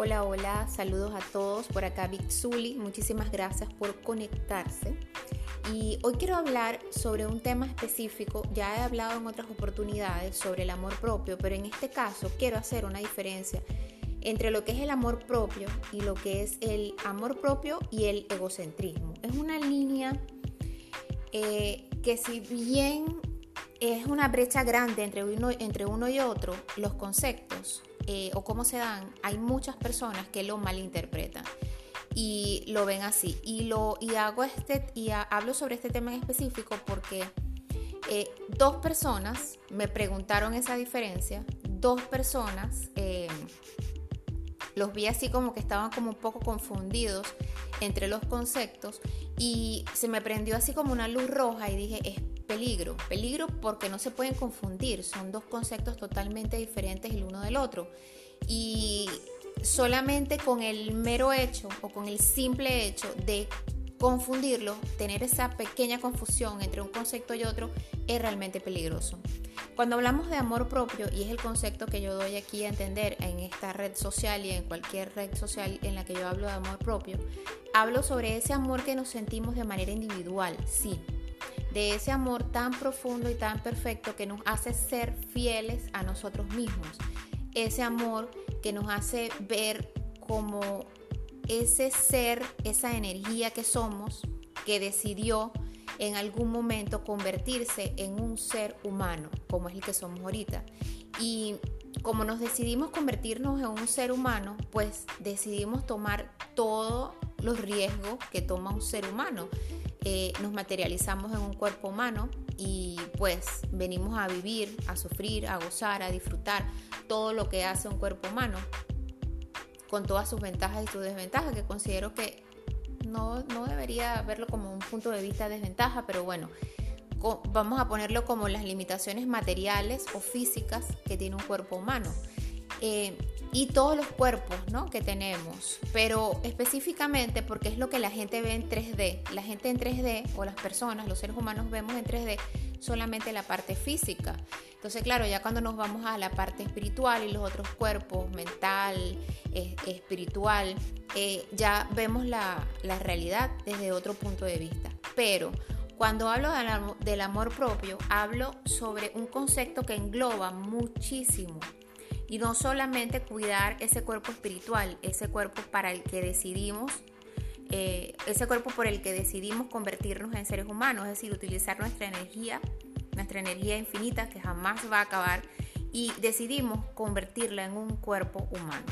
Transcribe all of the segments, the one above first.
Hola, hola, saludos a todos. Por acá Vic Zuli, muchísimas gracias por conectarse. Y hoy quiero hablar sobre un tema específico. Ya he hablado en otras oportunidades sobre el amor propio, pero en este caso quiero hacer una diferencia entre lo que es el amor propio y lo que es el amor propio y el egocentrismo. Es una línea eh, que si bien es una brecha grande entre uno y otro, los conceptos eh, o cómo se dan, hay muchas personas que lo malinterpretan y lo ven así. Y, lo, y, hago este, y hablo sobre este tema en específico porque eh, dos personas me preguntaron esa diferencia, dos personas eh, los vi así como que estaban como un poco confundidos entre los conceptos y se me prendió así como una luz roja y dije, es peligro, peligro porque no se pueden confundir, son dos conceptos totalmente diferentes el uno del otro. Y solamente con el mero hecho o con el simple hecho de confundirlo, tener esa pequeña confusión entre un concepto y otro, es realmente peligroso. Cuando hablamos de amor propio, y es el concepto que yo doy aquí a entender en esta red social y en cualquier red social en la que yo hablo de amor propio, hablo sobre ese amor que nos sentimos de manera individual, sí, de ese amor tan profundo y tan perfecto que nos hace ser fieles a nosotros mismos, ese amor que nos hace ver como ese ser, esa energía que somos, que decidió en algún momento convertirse en un ser humano, como es el que somos ahorita. Y como nos decidimos convertirnos en un ser humano, pues decidimos tomar todos los riesgos que toma un ser humano. Eh, nos materializamos en un cuerpo humano y pues venimos a vivir, a sufrir, a gozar, a disfrutar todo lo que hace un cuerpo humano, con todas sus ventajas y sus desventajas, que considero que no, debería verlo como un punto de vista de desventaja, pero bueno, vamos a ponerlo como las limitaciones materiales o físicas que tiene un cuerpo humano. Eh, y todos los cuerpos ¿no? que tenemos, pero específicamente porque es lo que la gente ve en 3D. La gente en 3D o las personas, los seres humanos vemos en 3D solamente la parte física. Entonces, claro, ya cuando nos vamos a la parte espiritual y los otros cuerpos, mental, espiritual, eh, ya vemos la, la, realidad desde otro punto de vista. Pero cuando hablo del amor propio, hablo sobre un concepto que engloba muchísimo. Y no solamente cuidar ese cuerpo espiritual, ese cuerpo para el que decidimos eh, ese cuerpo por el que decidimos convertirnos en seres humanos, es decir, utilizar nuestra energía, nuestra energía infinita que jamás va a acabar y decidimos convertirla en un cuerpo humano.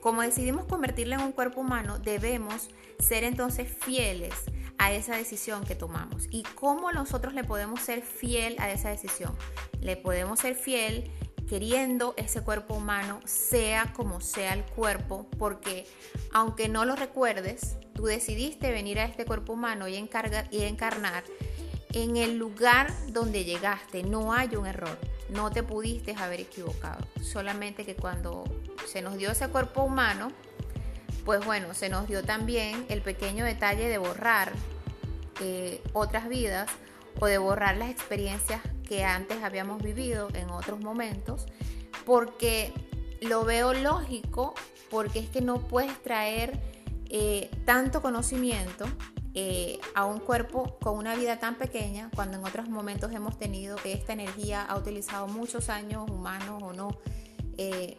Como decidimos convertirla en un cuerpo humano, debemos ser entonces fieles a esa decisión que tomamos. ¿Y cómo nosotros le podemos ser fiel a esa decisión? Le podemos ser fiel queriendo ese cuerpo humano, sea como sea el cuerpo, porque aunque no lo recuerdes, tú decidiste venir a este cuerpo humano y, y encarnar en el lugar donde llegaste. No hay un error, no te pudiste haber equivocado. Solamente que cuando se nos dio ese cuerpo humano, pues bueno, se nos dio también el pequeño detalle de borrar eh, otras vidas o de borrar las experiencias que antes habíamos vivido en otros momentos, porque lo veo lógico, porque es que no puedes traer eh, tanto conocimiento eh, a un cuerpo con una vida tan pequeña, cuando en otros momentos hemos tenido que esta energía ha utilizado muchos años, humanos o no. Eh,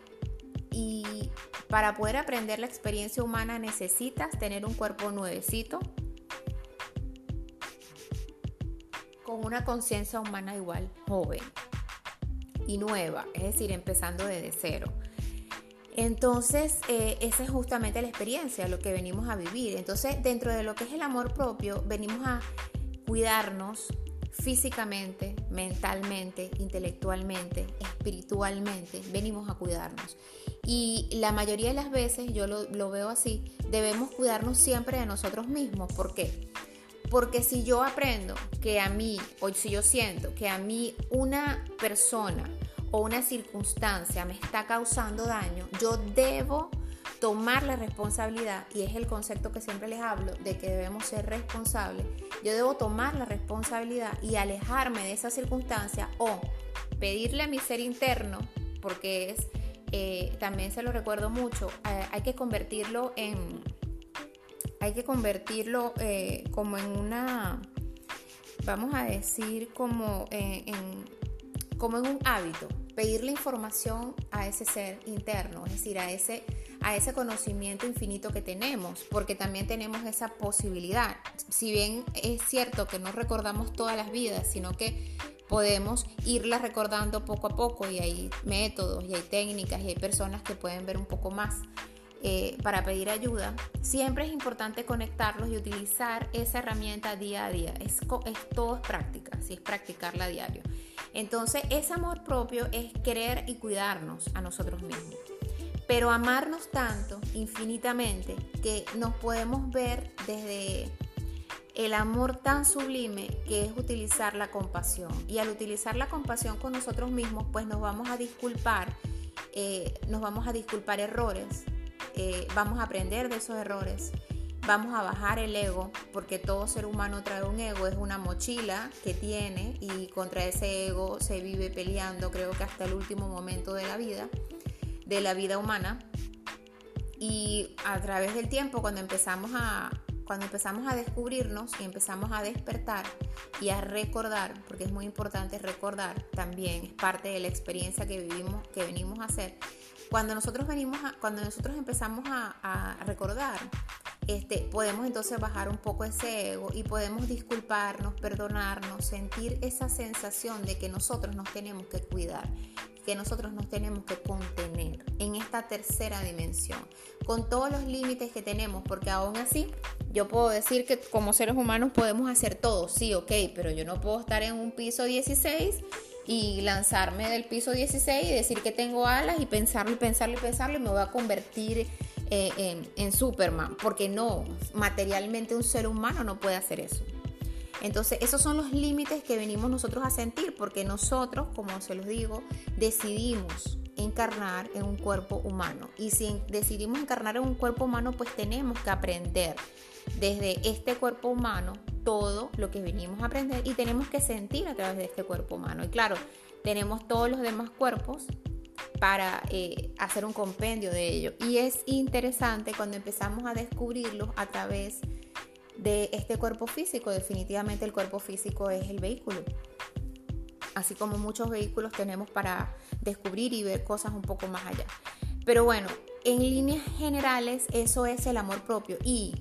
y para poder aprender la experiencia humana necesitas tener un cuerpo nuevecito, con una conciencia humana igual, joven y nueva, es decir, empezando desde cero. Entonces, eh, esa es justamente la experiencia, lo que venimos a vivir. Entonces, dentro de lo que es el amor propio, venimos a cuidarnos físicamente, mentalmente, intelectualmente, espiritualmente, venimos a cuidarnos. Y la mayoría de las veces, yo lo, lo veo así, debemos cuidarnos siempre de nosotros mismos. ¿Por qué? Porque si yo aprendo que a mí, o si yo siento que a mí una persona o una circunstancia me está causando daño, yo debo tomar la responsabilidad, y es el concepto que siempre les hablo, de que debemos ser responsables, yo debo tomar la responsabilidad y alejarme de esa circunstancia o pedirle a mi ser interno, porque es eh, también se lo recuerdo mucho, eh, hay que convertirlo en, hay que convertirlo eh, como en una, vamos a decir, como en, como un hábito, pedirle información a ese ser interno, es decir, a ese, a ese conocimiento infinito que tenemos, porque también tenemos esa posibilidad. Si bien es cierto que no recordamos todas las vidas, sino que podemos irla recordando poco a poco y hay métodos y hay técnicas y hay personas que pueden ver un poco más eh, para pedir ayuda, siempre es importante conectarlos y utilizar esa herramienta día a día. Es, es todo es práctica, si es practicarla a diario. Entonces, ese amor propio es querer y cuidarnos a nosotros mismos. Pero amarnos tanto, infinitamente, que nos podemos ver desde el amor tan sublime que es utilizar la compasión. Y al utilizar la compasión con nosotros mismos, pues nos vamos a disculpar, eh, nos vamos a disculpar errores, eh, vamos a aprender de esos errores, vamos a bajar el ego, porque todo ser humano trae un ego, es una mochila que tiene y contra ese ego se vive peleando, creo que hasta el último momento de la vida, de la vida humana. Y a través del tiempo, cuando empezamos a, cuando empezamos a descubrirnos y empezamos a despertar y a recordar, porque es muy importante recordar también, es parte de la experiencia que vivimos, que venimos a hacer. Cuando nosotros venimos cuando nosotros empezamos a, recordar, este, podemos entonces bajar un poco ese ego y podemos disculparnos, perdonarnos, sentir esa sensación de que nosotros nos tenemos que cuidar, que nosotros nos tenemos que contener en esta tercera dimensión, con todos los límites que tenemos, porque aún así yo puedo decir que como seres humanos podemos hacer todo, sí, ok, pero yo no puedo estar en un piso 16 y lanzarme del piso 16 y decir que tengo alas y pensarlo y pensarlo y pensarlo y me voy a convertir eh, en, en Superman, porque no, materialmente un ser humano no puede hacer eso. Entonces, esos son los límites que venimos nosotros a sentir, porque nosotros, como se los digo, decidimos encarnar en un cuerpo humano. Y si decidimos encarnar en un cuerpo humano, pues tenemos que aprender desde este cuerpo humano todo lo que venimos a aprender y tenemos que sentir a través de este cuerpo humano. Y claro, tenemos todos los demás cuerpos para eh, hacer un compendio de ello. Y es interesante cuando empezamos a descubrirlos a través de este cuerpo físico. Definitivamente el cuerpo físico es el vehículo. Así como muchos vehículos tenemos para descubrir y ver cosas un poco más allá. Pero bueno, en líneas generales eso es el amor propio. Y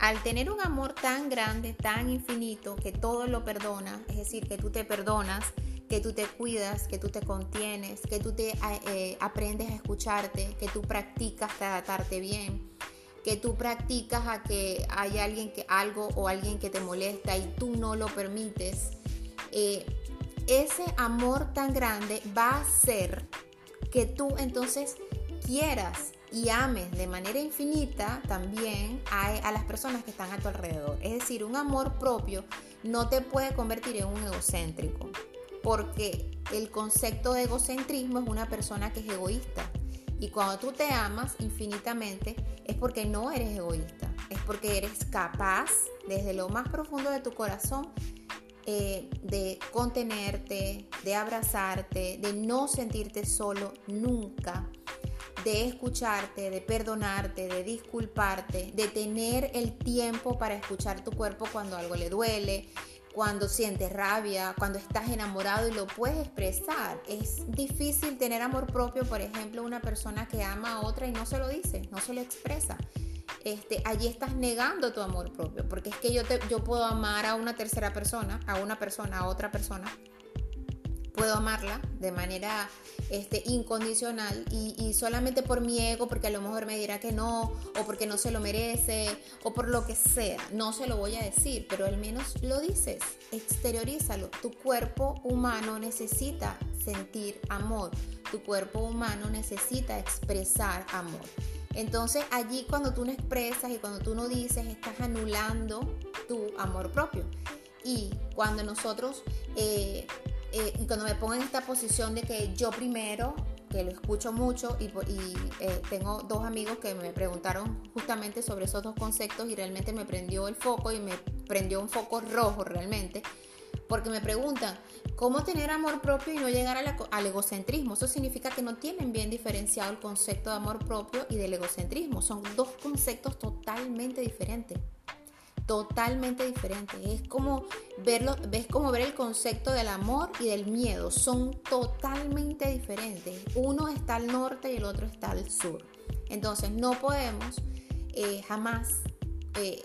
al tener un amor tan grande, tan infinito, que todo lo perdona, es decir, que tú te perdonas, que tú te cuidas, que tú te contienes, que tú te eh, aprendes a escucharte, que tú practicas tratarte bien, que tú practicas a que hay alguien que algo o alguien que te molesta y tú no lo permites, eh, ese amor tan grande va a hacer que tú entonces quieras y ames de manera infinita también a, a, las personas que están a tu alrededor. Es decir, un amor propio no te puede convertir en un egocéntrico, porque el concepto de egocentrismo es una persona que es egoísta. Y cuando tú te amas infinitamente es porque no eres egoísta, es porque eres capaz desde lo más profundo de tu corazón eh, de contenerte, de abrazarte, de no sentirte solo nunca, de escucharte, de perdonarte, de disculparte, de tener el tiempo para escuchar tu cuerpo cuando algo le duele, cuando sientes rabia, cuando estás enamorado y lo puedes expresar. Es difícil tener amor propio, por ejemplo, una persona que ama a otra y no se lo dice, no se lo expresa. Este, allí estás negando tu amor propio, porque es que yo, te, yo puedo amar a una tercera persona, a una persona, a otra persona, puedo amarla de manera este, incondicional y, solamente por mi ego, porque a lo mejor me dirá que no, o porque no se lo merece, o por lo que sea, no se lo voy a decir, pero al menos lo dices, exteriorízalo. Tu cuerpo humano necesita sentir amor, tu cuerpo humano necesita expresar amor. Entonces allí cuando tú no expresas y cuando tú no dices, estás anulando tu amor propio. Y cuando nosotros eh, eh, y cuando me pongo en esta posición de que yo primero, que lo escucho mucho y, eh, tengo dos amigos que me preguntaron justamente sobre esos dos conceptos y realmente me prendió el foco y me prendió un foco rojo realmente, Porque me preguntan, ¿cómo tener amor propio y no llegar al egocentrismo? Eso significa que no tienen bien diferenciado el concepto de amor propio y del egocentrismo. Son dos conceptos totalmente diferentes totalmente diferentes. Es como verlo, ves como ver el concepto del amor y del miedo. Son totalmente diferentes. Uno está al norte y el otro está al sur. Entonces no podemos eh, jamás, eh,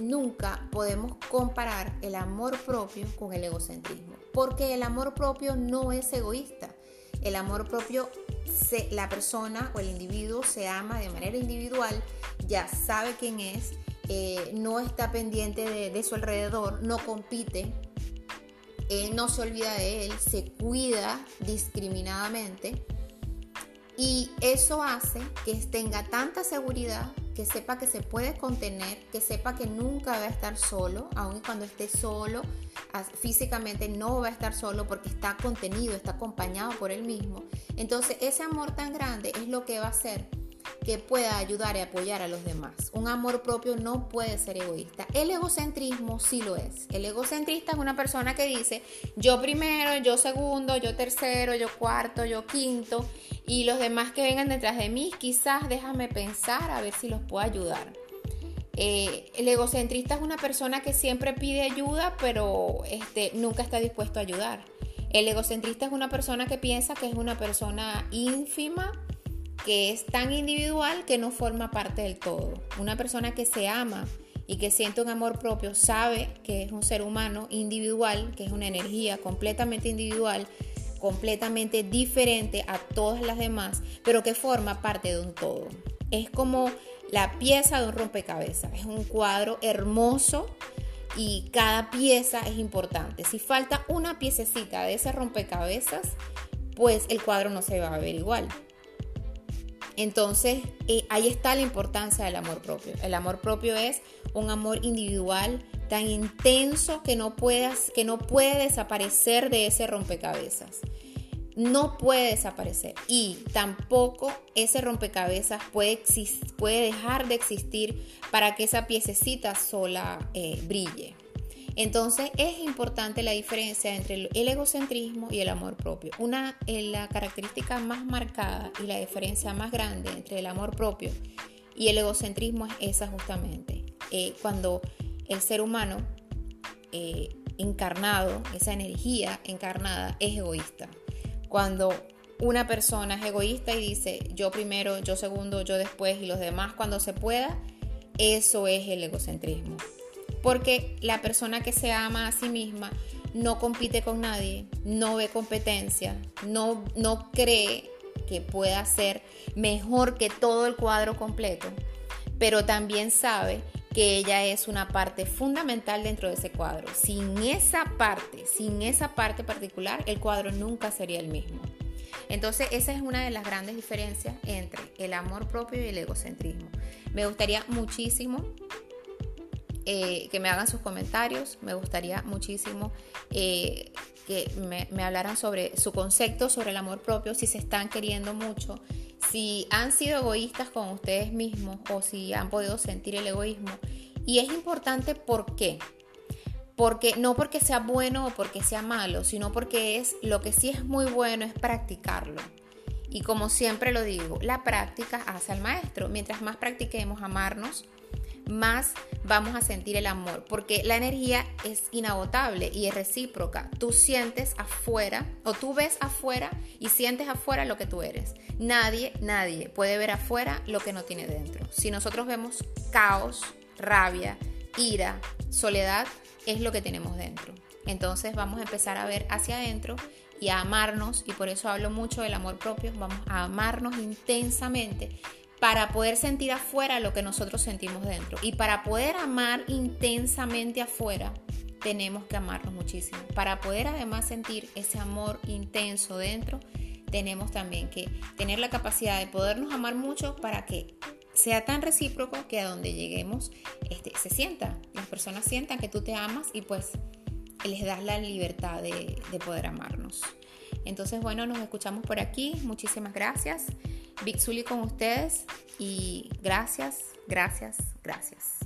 nunca podemos comparar el amor propio con el egocentrismo. Porque el amor propio no es egoísta. El amor propio, la persona o el individuo se ama de manera individual, ya sabe quién es, eh, no está pendiente de, su alrededor, no compite, no se olvida de él, se cuida discriminadamente y eso hace que tenga tanta seguridad, que sepa que se puede contener, que sepa que nunca va a estar solo, aun cuando esté solo, físicamente no va a estar solo porque está contenido, está acompañado por él mismo. Entonces ese amor tan grande es lo que va a hacer que pueda ayudar y apoyar a los demás. Un amor propio no puede ser egoísta. El egocentrismo sí lo es. El egocentrista es una persona que dice yo primero, yo segundo, yo tercero, yo cuarto, yo quinto y los demás que vengan detrás de mí quizás déjame pensar a ver si los puedo ayudar. Eh, el egocentrista es una persona que siempre pide ayuda pero este, nunca está dispuesto a ayudar. El egocentrista es una persona que piensa que es una persona ínfima que es tan individual que no forma parte del todo. Una persona que se ama y que siente un amor propio sabe que es un ser humano individual, que es una energía completamente individual, completamente diferente a todas las demás, pero que forma parte de un todo. Es como la pieza de un rompecabezas, es un cuadro hermoso y cada pieza es importante. Si falta una piececita de ese rompecabezas, pues el cuadro no se va a ver igual. Entonces, eh, ahí está la importancia del amor propio. El amor propio es un amor individual tan intenso que no, puedas, que no puede desaparecer de ese rompecabezas. No puede desaparecer. Y tampoco ese rompecabezas puede, puede dejar de existir para que esa piececita sola eh, brille. Entonces es importante la diferencia entre el egocentrismo y el amor propio. Una, eh, la característica más marcada y la diferencia más grande entre el amor propio y el egocentrismo es esa justamente. Eh, cuando el ser humano eh, encarnado, esa energía encarnada, es egoísta. Cuando una persona es egoísta y dice yo primero, yo segundo, yo después y los demás cuando se pueda, eso es el egocentrismo. Porque la persona que se ama a sí misma no compite con nadie, no ve competencia, no, no cree que pueda ser mejor que todo el cuadro completo, pero también sabe que ella es una parte fundamental dentro de ese cuadro. Sin esa parte, sin esa parte particular, el cuadro nunca sería el mismo. Entonces, esa es una de las grandes diferencias entre el amor propio y el egocentrismo. Me gustaría muchísimo eh, que me hagan sus comentarios. Me gustaría muchísimo eh, que me, hablaran sobre su concepto, sobre el amor propio, si se están queriendo mucho, si han sido egoístas con ustedes mismos o si han podido sentir el egoísmo. Y es importante por qué. Porque no porque sea bueno o porque sea malo, sino porque es lo que sí es muy bueno es practicarlo. Y como siempre lo digo, la práctica hace al maestro. Mientras más practiquemos amarnos, más vamos a sentir el amor, porque la energía es inagotable y es recíproca. Tú sientes afuera o tú ves afuera y sientes afuera lo que tú eres. Nadie, nadie puede ver afuera lo que no tiene dentro. Si nosotros vemos caos, rabia, ira, soledad, es lo que tenemos dentro. Entonces vamos a empezar a ver hacia adentro y a amarnos, y por eso hablo mucho del amor propio, vamos a amarnos intensamente para poder sentir afuera lo que nosotros sentimos dentro. Y para poder amar intensamente afuera, tenemos que amarnos muchísimo. Para poder además sentir ese amor intenso dentro, tenemos también que tener la capacidad de podernos amar mucho para que sea tan recíproco que a donde lleguemos este, se sienta, las personas sientan que tú te amas y pues les das la libertad de, de poder amarnos. Entonces, bueno, nos escuchamos por aquí. Muchísimas gracias. Big con ustedes y gracias, gracias, gracias.